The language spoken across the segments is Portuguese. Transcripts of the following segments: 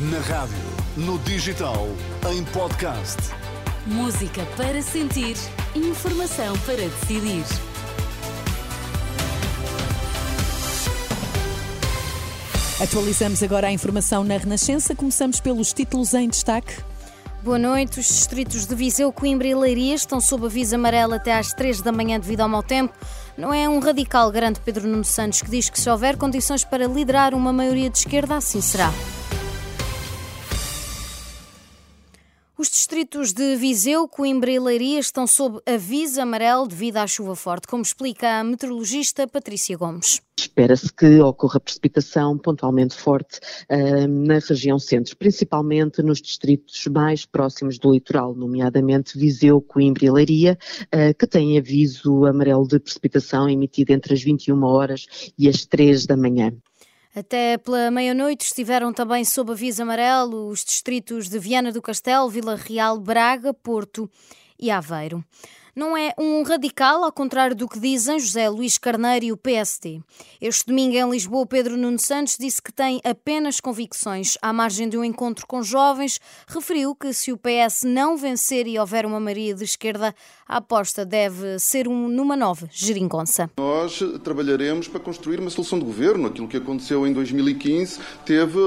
Na rádio, no digital, em podcast. Música para sentir, informação para decidir. Atualizamos agora a informação na Renascença. Começamos pelos títulos em destaque. Boa noite. Os distritos de Viseu, Coimbra e Leiria estão sob aviso amarelo até às 3 da manhã devido ao mau tempo. Não é um radical, garante Pedro Nuno Santos, que diz que se houver condições para liderar uma maioria de esquerda, assim será. Os distritos de Viseu, Coimbra e Leiria estão sob aviso amarelo devido à chuva forte, como explica a meteorologista Patrícia Gomes. Espera-se que ocorra precipitação pontualmente forte uh, na região centro, principalmente nos distritos mais próximos do litoral, nomeadamente Viseu, Coimbra e Leiria, uh, que têm aviso amarelo de precipitação emitido entre as 21 horas e as 3 da manhã. Até pela meia-noite estiveram também sob aviso amarelo os distritos de Viana do Castelo, Vila Real, Braga, Porto e Aveiro. Não é um radical, ao contrário do que dizem José Luís Carneiro e o PSD. Este domingo em Lisboa, Pedro Nuno Santos disse que tem apenas convicções. À margem de um encontro com jovens, referiu que se o PS não vencer e houver uma maioria de esquerda, a aposta deve ser um, numa nova geringonça. Nós trabalharemos para construir uma solução de governo. Aquilo que aconteceu em 2015 teve,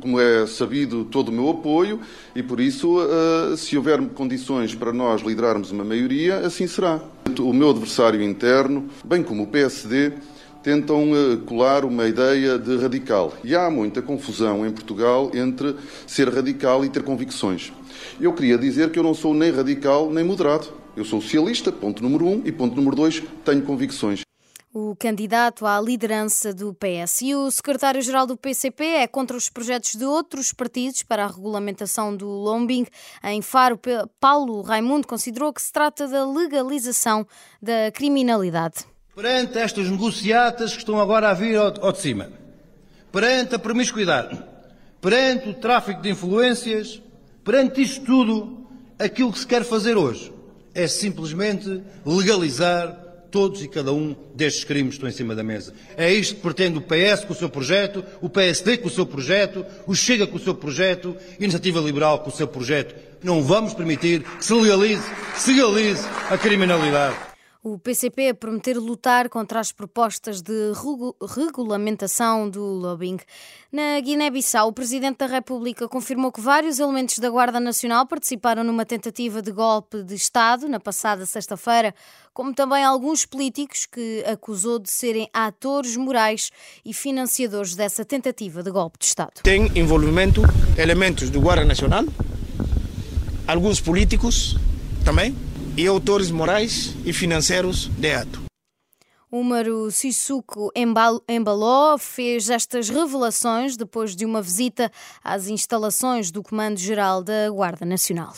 como é sabido, todo o meu apoio e, por isso, eh, se houver condições para nós liderarmos uma maioria, assim será. O meu adversário interno, bem como o PSD, tentam eh, colar uma ideia de radical. E há muita confusão em Portugal entre ser radical e ter convicções. Eu queria dizer que eu não sou nem radical nem moderado. Eu sou socialista, ponto número um, e ponto número dois, tenho convicções o candidato à liderança do PS. E o secretário-geral do PCP é contra os projetos de outros partidos para a regulamentação do lombing. Em Faro, Paulo Raimundo considerou que se trata da legalização da criminalidade. Perante estas negociatas que estão agora a vir ao, de cima, perante a promiscuidade, perante o tráfico de influências, perante isto tudo, aquilo que se quer fazer hoje é simplesmente legalizar todos e cada um destes crimes estão em cima da mesa. É isto que pretende o PS com o seu projeto, o PSD com o seu projeto, o Chega com o seu projeto, a Iniciativa Liberal com o seu projeto. Não vamos permitir que se legalize, se legalize a criminalidade. O PCP prometer lutar contra as propostas de regulamentação do lobbying. Na Guiné-Bissau, o Presidente da República confirmou que vários elementos da Guarda Nacional participaram numa tentativa de golpe de Estado na passada sexta-feira, como também alguns políticos que acusou de serem atores morais e financiadores dessa tentativa de golpe de Estado. Tem envolvimento elementos do Guarda Nacional, alguns políticos também e autores morais e financeiros de ato. Úmaro Sissoko Embaló fez estas revelações depois de uma visita às instalações do Comando-Geral da Guarda Nacional.